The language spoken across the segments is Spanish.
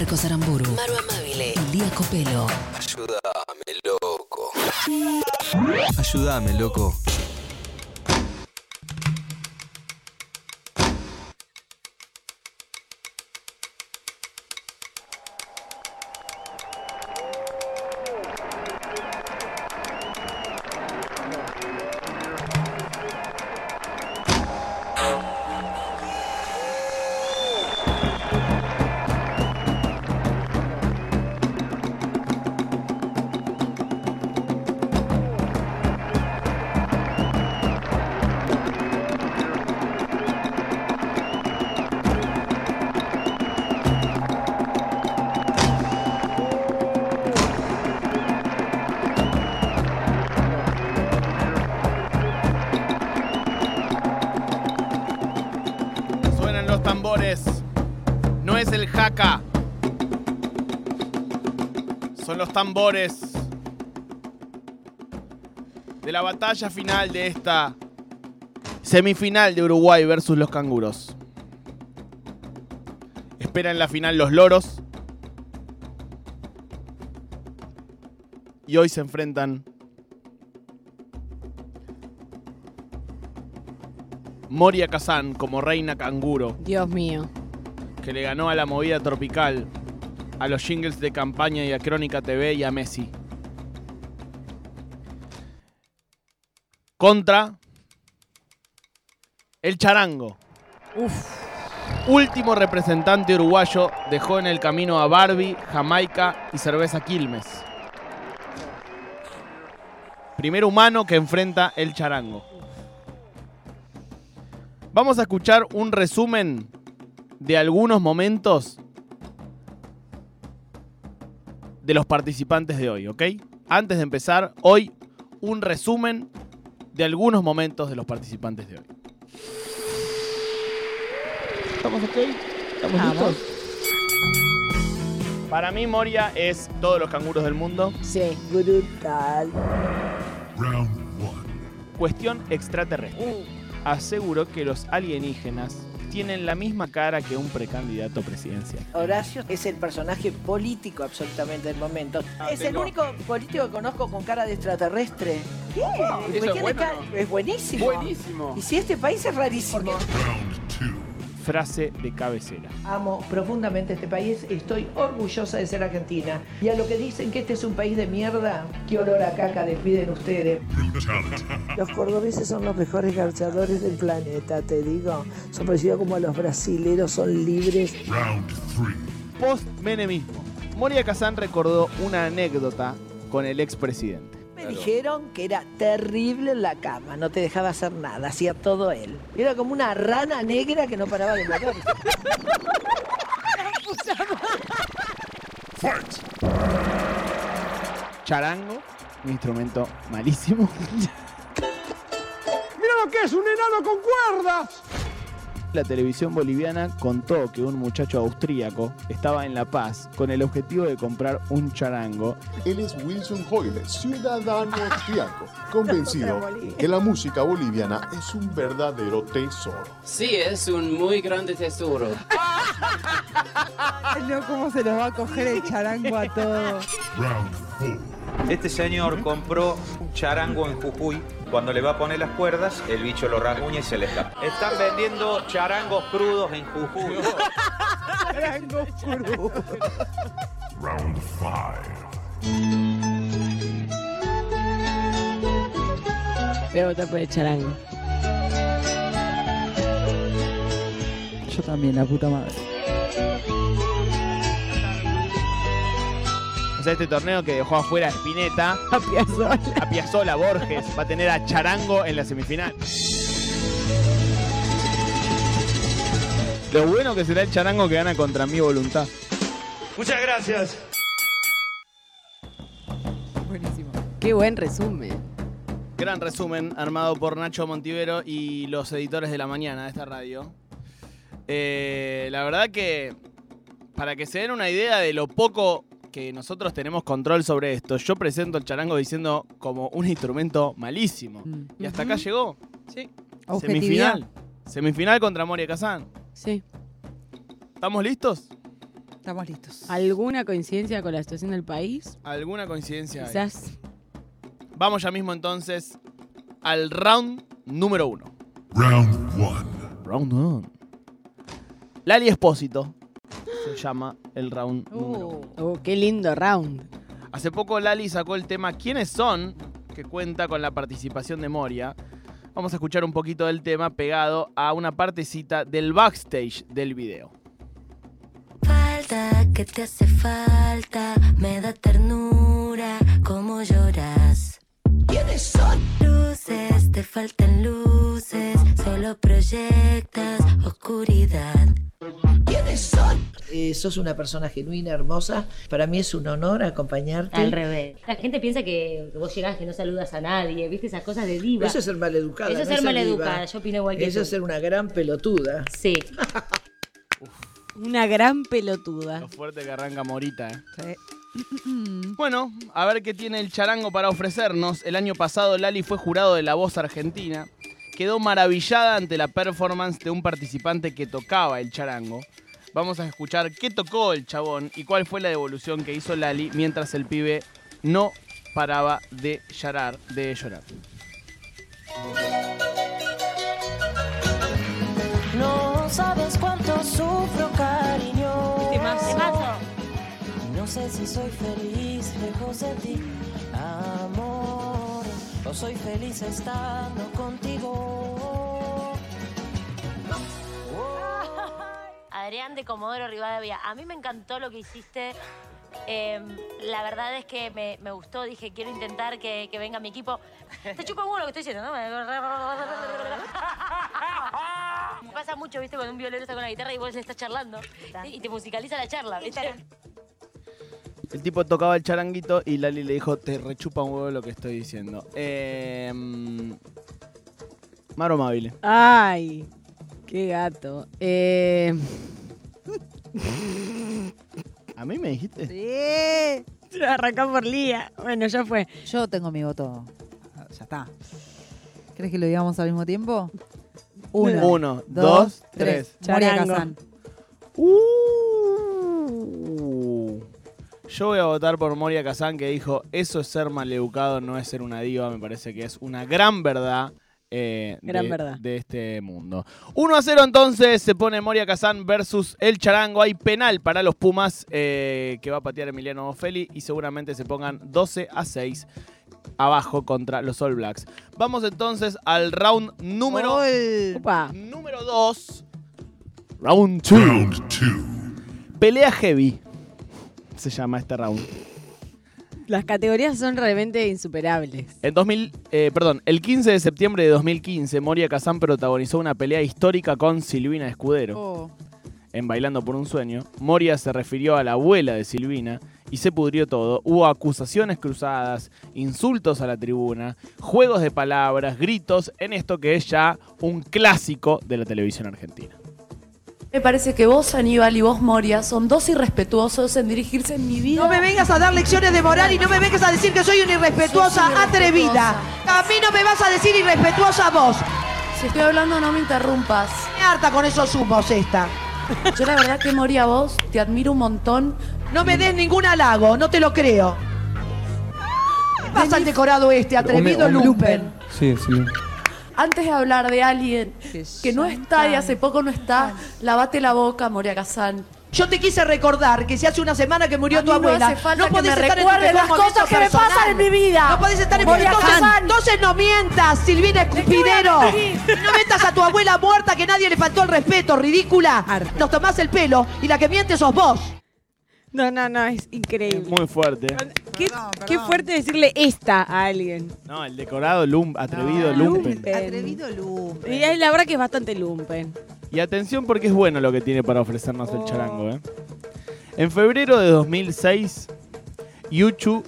Marcos Aramburu, Maru Amabile Lía Copelo. Ayúdame, loco. Ayúdame, loco. Los tambores de la batalla final de esta semifinal de Uruguay versus los canguros. Esperan la final los loros. Y hoy se enfrentan Moria Kazan como reina canguro, Dios mío. que le ganó a la movida tropical, a los jingles de campaña y a Crónica TV y a Messi. Contra el charango. Último representante uruguayo dejó en el camino a Barbie, Jamaica y cerveza Quilmes. Primer humano que enfrenta el charango. Vamos a escuchar un resumen de algunos momentos de los participantes de hoy, ¿ok? Antes de empezar, hoy un resumen de algunos momentos de los participantes de hoy. ¿Estamos ok? ¿Estamos Vamos. listos? Para mí, Moria es todos los canguros del mundo. Sí. Brutal. Cuestión extraterrestre. Aseguró que los alienígenas tienen la misma cara que un precandidato presidencial. Horacio es el personaje político absolutamente del momento. es el único político que conozco con cara de extraterrestre. ¿Qué? ¿Eso es bueno cara- o no? es buenísimo. Buenísimo. Y si este país es rarísimo. Frase de cabecera. Amo profundamente este país, estoy orgullosa de ser argentina. Y a lo que dicen que este es un país de mierda, qué olor a caca despiden ustedes. Los cordobeses son los mejores garchadores del planeta, te digo. Son parecidos como los brasileros, son libres. Post-menemismo. Moria Kazan recordó una anécdota con el expresidente. Me dijeron que era terrible en la cama, no te dejaba hacer nada, hacía todo él. Era como una rana negra que no paraba de moverse. Charango, un instrumento malísimo. ¡Mira lo que es un enano con cuerdas! La televisión boliviana contó que un muchacho austríaco estaba en La Paz con el objetivo de comprar un charango. Él es Wilson Hoyle, ciudadano austriaco, convencido que la música boliviana es un verdadero tesoro. Sí, es un muy grande tesoro. No, ¿cómo se los va a coger el charango a todos? Este señor compró un charango en Jujuy. Cuando le va a poner las cuerdas, el bicho lo rasguña y se le escapa. Están vendiendo charangos crudos en Jujuy. Charango crudo. Voy a votar por el charango. Yo también, la puta madre. O sea, este torneo que dejó afuera a Spinetta, A Piazzolla. a Piazzola, Borges, va a tener a Charango en la semifinal. Lo bueno que será el Charango que gana contra mi voluntad. Muchas gracias. Buenísimo. Qué buen resumen. Gran resumen armado por Nacho Montivero y los editores de la mañana de esta radio. Eh, la verdad que, para que se den una idea de lo poco que nosotros tenemos control sobre esto, yo presento el charango diciendo como un instrumento malísimo. Mm. Y hasta acá llegó. Sí. Semifinal. Semifinal contra Moria Kazan. Sí. ¿Estamos listos? Estamos listos. ¿Alguna coincidencia con la situación del país? ¿Alguna coincidencia? hay? Quizás. Vamos ya mismo entonces al round número uno. Round one. Round one. Lali Espósito se llama el round número uno. Oh, qué lindo round. Hace poco Lali sacó el tema ¿Quiénes son? que cuenta con la participación de Moria. Vamos a escuchar un poquito del tema pegado a una partecita del backstage del video. Falta que te hace falta, me da ternura como lloras. ¿Quiénes son? Luces, te faltan luces, solo proyectas oscuridad. ¿Quiénes son? Eh, sos una persona genuina, hermosa. Para mí es un honor acompañarte. Al revés. La gente piensa que, vos llegás que no saludas a nadie, viste esas cosas de diva. Eso es ser maleducada. Eso es no ser maleducada, yo opino igual que Eso tú. es ser una gran pelotuda. Sí. Una gran pelotuda. Lo fuerte que arranca Morita, ¿eh? Mm. Bueno, a ver qué tiene el charango para ofrecernos. El año pasado Lali fue jurado de La Voz Argentina. Quedó maravillada ante la performance de un participante que tocaba el charango. Vamos a escuchar qué tocó el chabón y cuál fue la devolución que hizo Lali mientras el pibe no paraba de llorar. De llorar. No sabes cuánto sufro, cariño. Temazo. No sé si soy feliz lejos de ti, amor. O soy feliz estando contigo. Adrián de Comodoro Rivadavia, a mí me encantó lo que hiciste. Eh, la verdad es que me, me gustó, dije, quiero intentar que, que venga mi equipo. Te chupa un huevo lo que estoy diciendo, ¿no? Me pasa mucho, viste, cuando un violero está con la guitarra y vos le estás charlando y te musicaliza la charla, ¿viste? El tipo tocaba el charanguito y Lali le dijo, te rechupa un huevo lo que estoy diciendo. Eh, mm, Maro Mabile. Ay, qué gato. Eh, ¿A mí me dijiste? sí. Arrancó por Lía. Bueno, ya fue. Yo tengo mi voto. Ah, Ya está. ¿Crees que lo digamos al mismo tiempo? Uno, Uno, dos, tres. Moria Charango. Kazan. Uh. Yo voy a votar por Moria Kazan que dijo, eso es ser maleducado, no es ser una diva. Me parece que es una gran verdad. eh, Gran de, verdad. de este mundo. 1 a 0 entonces se pone Moria Kazan versus el Charango. Hay penal para los Pumas eh, que va a patear Emiliano Ofeli y seguramente se pongan 12 a 6 abajo contra los All Blacks. Vamos entonces al round número. Opa. número 2. Round 2. Round two. Pelea heavy. Se llama este round. Las categorías son realmente insuperables. En 2000, eh, perdón, el 15 de septiembre de 2015, Moria Kazan protagonizó una pelea histórica con Silvina Escudero. Oh. En Bailando por un Sueño, Moria se refirió a la abuela de Silvina y se pudrió todo. Hubo acusaciones cruzadas, insultos a la tribuna, juegos de palabras, gritos, en esto que es ya un clásico de la televisión argentina. Me parece que vos, Aníbal, y vos, Moria, son dos irrespetuosos en dirigirse en mi vida. No me vengas a dar lecciones de moral y no me vengas a decir que soy una irrespetuosa atrevida. A mí no me vas a decir irrespetuosa vos. Si estoy hablando, no me interrumpas. Me harta con esos humos esta. Yo la verdad que, Moria, vos, te admiro un montón. No me des ningún halago, no te lo creo. ¿Qué pasa al decorado este, atrevido lumpen? Sí, sí. Antes de hablar de alguien que no está y hace poco no está, lavate la boca, Moria Kazan. Yo te quise recordar que si hace una semana que murió A tu no abuela, hace falta que podés me estar en tu las cosas que me pasan en mi vida. No podés estar en Moria entonces, Kazan. entonces no mientas, Silvina Escupidero. No metas a tu abuela muerta que nadie le faltó el respeto, ridícula. Nos tomás el pelo y la que miente sos vos. No, no, no, es increíble. Muy fuerte. Qué, qué fuerte decirle esta a alguien. No, el decorado lum, atrevido No, lumpen. lumpen. Atrevido lumpen. Y es la verdad que es bastante lumpen. Y atención porque es bueno lo que tiene para ofrecernos el charango. ¿eh? En febrero de 2006, Yuchu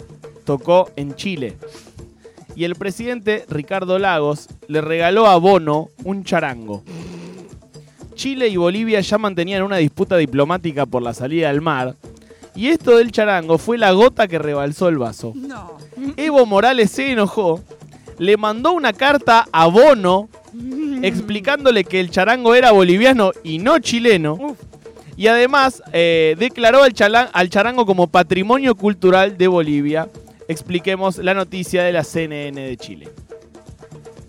tocó en Chile. Y el presidente Ricardo Lagos le regaló a Bono un charango. Chile y Bolivia ya mantenían una disputa diplomática por la salida al mar. Y esto del charango fue la gota que rebalsó el vaso. No. Evo Morales se enojó, le mandó una carta a Bono explicándole que el charango era boliviano y no chileno. Y Y además eh, declaró al, al charango como patrimonio cultural de Bolivia. Expliquemos la noticia de la CNN de Chile.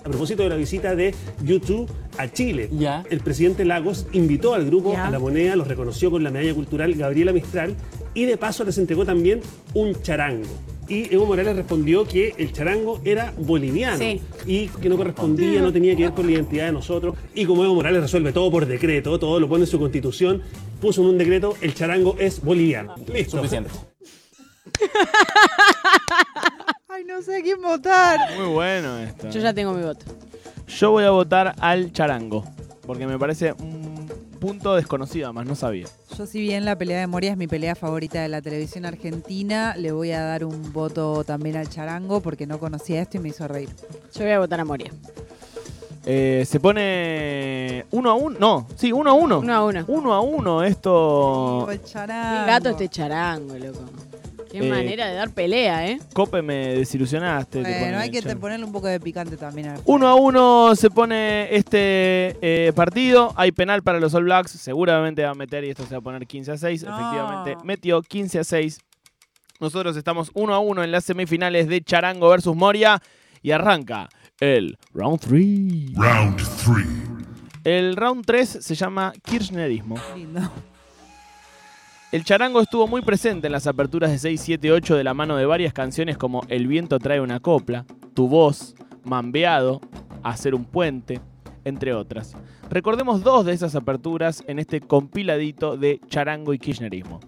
A propósito de la visita de YouTube a Chile, el presidente Lagos invitó al grupo a la moneda, los reconoció con la medalla cultural Gabriela Mistral y de paso les entregó también un charango. Y Evo Morales respondió que el charango era boliviano Sí. y que no correspondía, no tenía que ver con la identidad de nosotros. Y como Evo Morales resuelve todo por decreto, todo lo pone en su constitución, puso en un decreto, el charango es boliviano. Listo. Suficiente. Ay, no sé a quién votar. Muy bueno esto. Yo ya tengo mi voto. Yo voy a votar al charango. Porque me parece un punto desconocido, además no sabía. Yo si bien la pelea de Moria es mi pelea favorita de la televisión argentina, le voy a dar un voto también al charango porque no conocía esto y me hizo reír. Yo voy a votar a Moria. Eh, se pone uno a uno. No, sí, uno a uno. Uno a uno. Uno a uno. Esto. El charango. Gato este charango, loco. Qué Eh, manera de dar pelea, ¿eh? Cope, me desilusionaste. te Bueno, pone hay que ponerle un poco de picante también al Uno a uno se pone este eh, partido. Hay penal para los All Blacks. Seguramente va a meter y esto se va a poner 15 a 6. Efectivamente, metió 15 a 6. Nosotros estamos uno a uno en las semifinales de Charango versus Moria. Y arranca el round 3. Round 3. El round 3 se llama Kirchnerismo. Lindo. El charango estuvo muy presente en las aperturas de 6, 7, 8 de la mano de varias canciones como El viento trae una copla, Tu voz, Mambeado, Hacer un puente, entre otras. Recordemos dos de esas aperturas en este compiladito de charango y kirchnerismo.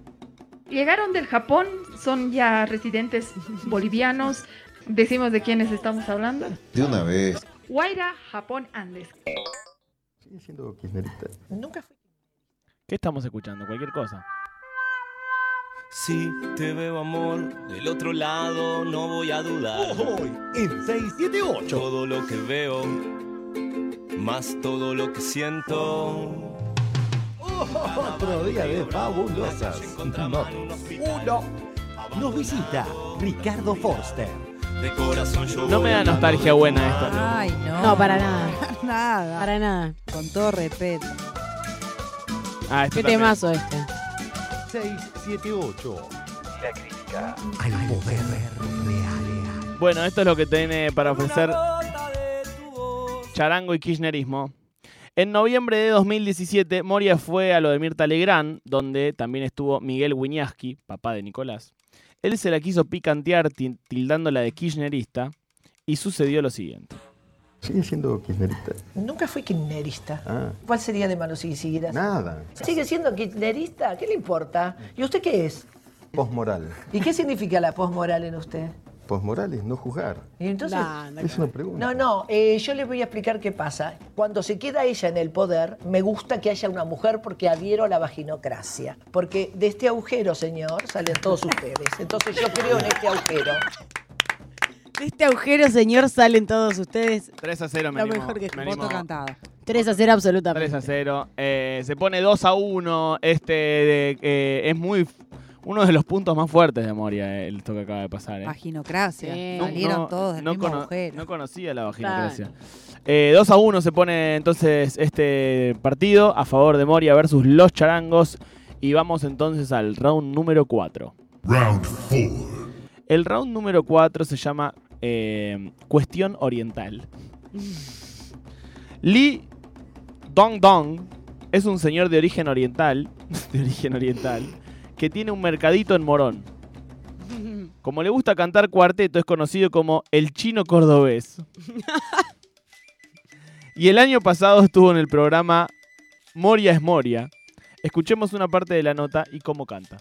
Llegaron del Japón, son ya residentes bolivianos. Decimos de quiénes estamos hablando. De una vez. Guaira, Japón, Andes. Sigue siendo kirchnerista. Nunca fui. ¿Qué estamos escuchando? Cualquier cosa. Si te veo amor del otro lado, no voy a dudar. en 678. Todo lo que veo, más todo lo que siento. Otro día de fabulosas notas. Uno. Nos visita Ricardo Forster. De corazón yo No me da nostalgia buena esto. Ay, no. No, para nada. nada. Para nada. Con todo respeto. Ah, esto Qué también. temazo este. 678. La crítica al poder real. Bueno, esto es lo que tiene para ofrecer Charango y Kirchnerismo. En noviembre de 2017, Moria fue a lo de Mirta Legrand, donde también estuvo Miguel Wiñaski, papá de Nicolás. Él se la quiso picantear ti- tildándola de kirchnerista y sucedió lo siguiente. Sigue siendo kirchnerista. Nunca fui kirchnerista. Ah, ¿Cuál sería de malo si siguieras? nada. ¿Sigue siendo kirchnerista? ¿Qué le importa? ¿Y usted qué es? Posmoral. ¿Y qué significa la posmoral en usted? Posmoral es no juzgar. Y entonces... Es una pregunta. No, no, eh, yo les voy a explicar qué pasa. Cuando se queda ella en el poder, me gusta que haya una mujer porque adhiero a la vaginocracia. Porque de este agujero, señor, salen todos ustedes. Entonces yo creo en este agujero. De este agujero, señor, salen todos ustedes. 3 a 0 me Lo animo- mejor que me voto animo- cantado. 3 a 0 absolutamente. 3 a 0. Eh, se pone 2 a 1. Este de- eh, es muy uno de los puntos más fuertes de Moria, eh, esto que acaba de pasar. eh. Vaginocracia. Sí. Salieron todos del no mismo cono- agujero. no conocía la vaginocracia. Eh, 2 a 1 se pone entonces este partido a favor de Moria versus los charangos. Y vamos entonces al round número 4. Round 4. El round número 4 se llama eh, Cuestión Oriental. Lee Dong Dong es un señor de origen oriental, de origen oriental, que tiene un mercadito en Morón. Como le gusta cantar cuarteto, es conocido como el chino cordobés. Y el año pasado estuvo en el programa Moria es Moria. Escuchemos una parte de la nota y cómo canta.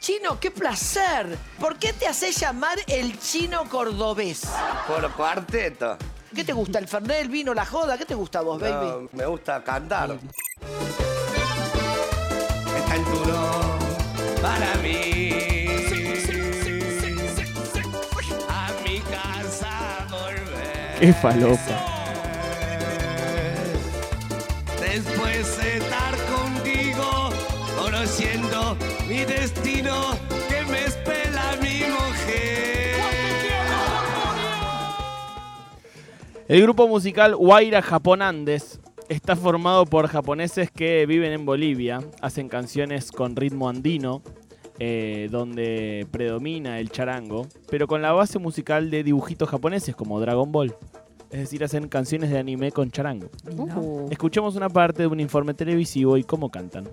Chino, qué placer. ¿Por qué te haces llamar el chino cordobés? Por cuarteto. ¿Qué te gusta? ¿El fernet, el vino, la joda? ¿Qué te gusta a vos, baby? No, me gusta cantar. Está el turno para mí. A mi casa volver. Qué falopa. Después de estar contigo, conociendo mi destino, El grupo musical Guaira Japón Andes está formado por japoneses que viven en Bolivia, hacen canciones con ritmo andino, eh, donde predomina el charango, pero con la base musical de dibujitos japoneses como Dragon Ball. Es decir, hacen canciones de anime con charango. Uh. Escuchemos una parte de un informe televisivo y cómo cantan.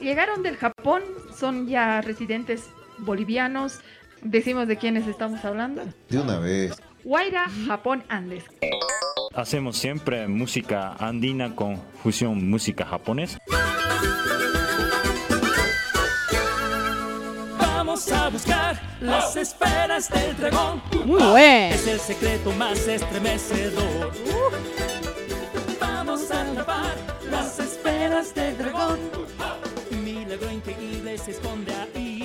Llegaron del Japón, son ya residentes bolivianos. Decimos de quiénes estamos hablando. De una vez. Guaira, Japón, Andes. Hacemos siempre música andina con fusión música japonesa. Vamos a buscar las esferas del dragón. Muy bueno. Es el secreto más estremecedor. Vamos a atrapar las esferas del dragón. Milagro increíble se esconde ahí.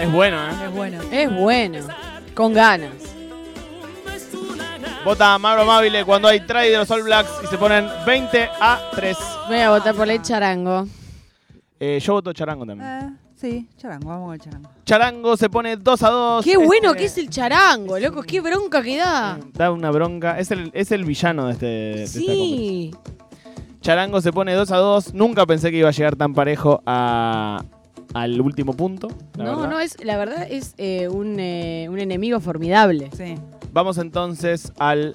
Es bueno, ¿eh? Es bueno. Es bueno. Con ganas. Vota Mauro Amabile cuando hay try de los All Blacks y se ponen 20 a 3. Voy a votar por el charango. Eh, yo voto Charango también. Eh, sí, charango, vamos con el charango. Charango se pone 2 a 2. Qué bueno Este, que es el charango, loco. Qué bronca que da. Da una bronca. Es el, es el villano de, este, de esta Sí. Charango se pone 2 a 2. Nunca pensé que iba a llegar tan parejo a, al último punto. la No, verdad. no, es, la verdad es eh, un, eh, un enemigo formidable. Sí. Vamos entonces al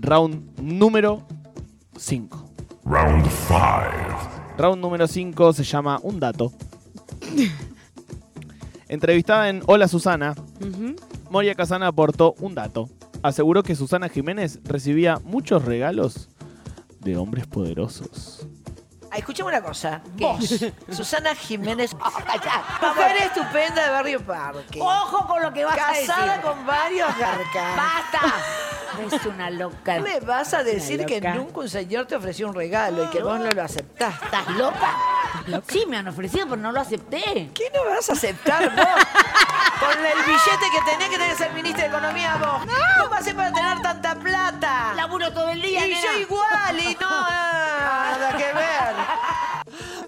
round número 5. Round 5. Round número 5 se llama Un dato. Entrevistada en Hola Susana. Moria Casana aportó un dato. Aseguró que Susana Jiménez recibía muchos regalos de hombres poderosos. Ah, Escuchame una cosa. Vos, Susana Jiménez, mujer estupenda de Barrio Parque. Ojo con lo que vas a Casada decir. con varios garcas. ¡Basta! Es una loca. ¿Qué me vas a decir que loca. nunca un señor te ofreció un regalo y que vos no lo aceptaste? ¿Estás loca? Sí, me han ofrecido, pero no lo acepté. ¿Qué no vas a aceptar vos? Con el billete que tenés que tenés ser ministro de Economía vos. ¿Cómo vas a hacer para tener tanta plata? Laburo todo el día, Y nena. yo igual, y no nada que ver.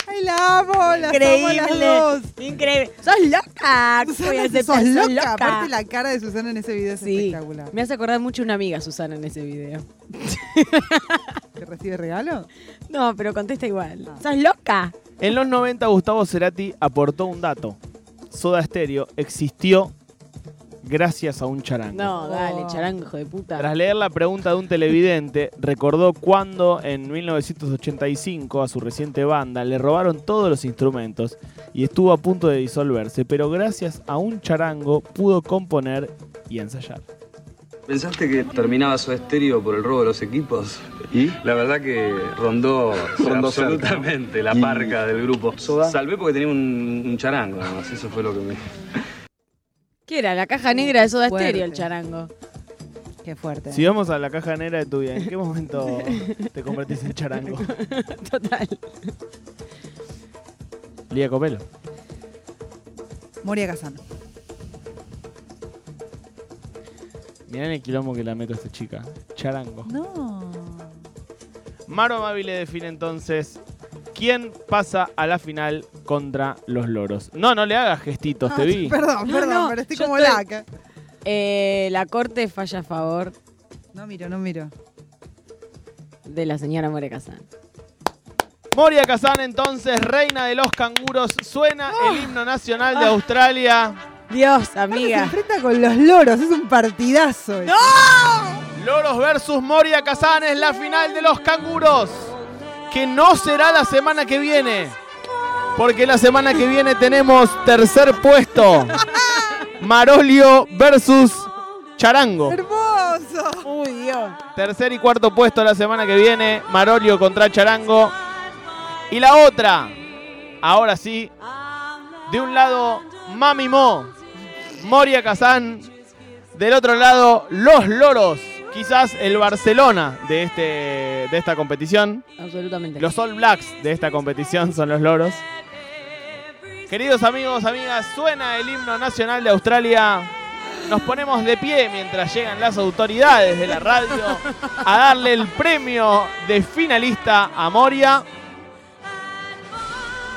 ¡Ay, la amo! ¡La Increíble. las dos! Increíble. ¡Sos loca! ¿Cómo Susana, sos Sos loca. Aparte la cara de Susana en ese video es Sí. espectacular. Me hace acordar mucho una amiga, Susana, en ese video. ¿Que recibe regalo? No, pero contesta igual. ¿Sos loca? En los 90 Gustavo Cerati aportó un dato. Soda Stereo existió gracias a un charango. No, dale, Oh. charango, hijo de puta. Tras leer la pregunta de un televidente, recordó cuando en 1985 a su reciente banda le robaron todos los instrumentos y estuvo a punto de disolverse, pero gracias a un charango pudo componer y ensayar. ¿Pensaste que terminaba su estéreo por el robo de los equipos? ¿Y? La verdad que rondó, Rondó absolutamente la Y- parca del grupo. Salvé porque tenía un, un charango, nada más. Eso fue lo que me... ¿Qué era? La caja negra de Soda Fuerte. Stereo, el charango. Qué fuerte. Si vamos a la caja negra de tu vida, ¿en qué momento te convertís en charango? Total. Lía Copelo. Moria Casano. Mirá en el quilombo que la meto a esta chica. Charango. No. Maro Amabile define entonces quién pasa a la final contra los loros. No, no le hagas gestitos, te vi. Perdón, No, perdón, no, pero estoy como estoy- laca. Eh, la corte falla a favor No miro, no miro. de la señora More Casán. Moria Kazan entonces, reina de los canguros, suena el himno nacional de Australia. Dios, Se amiga. enfrenta con los loros, es un partidazo. ese. Loros versus Moria Kazan es la final de los canguros. Que no será la semana que viene. Porque la semana que viene tenemos tercer puesto. Marolio versus Charango. ¡Hermoso! Uy, Dios. Tercer y cuarto puesto la semana que viene. Marolio contra Charango. Y la otra, ahora sí, de un lado Mami Mo, Moria Kazán. Del otro lado, Los Loros. Quizás el Barcelona de, este, de esta competición. Absolutamente. Los All Blacks de esta competición son los Loros. Queridos amigos, amigas, suena el himno nacional de Australia. Nos ponemos de pie mientras llegan las autoridades de la radio a darle el premio de finalista a Moria.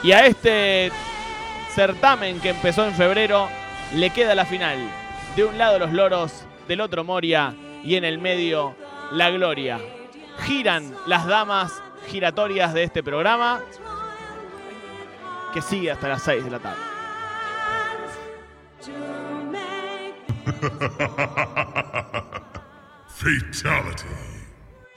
Y a este certamen que empezó en febrero le queda la final. De un lado los loros, del otro Moria y en el medio la gloria. Giran las damas giratorias de este programa que sigue hasta las 6 de la tarde. Fatality.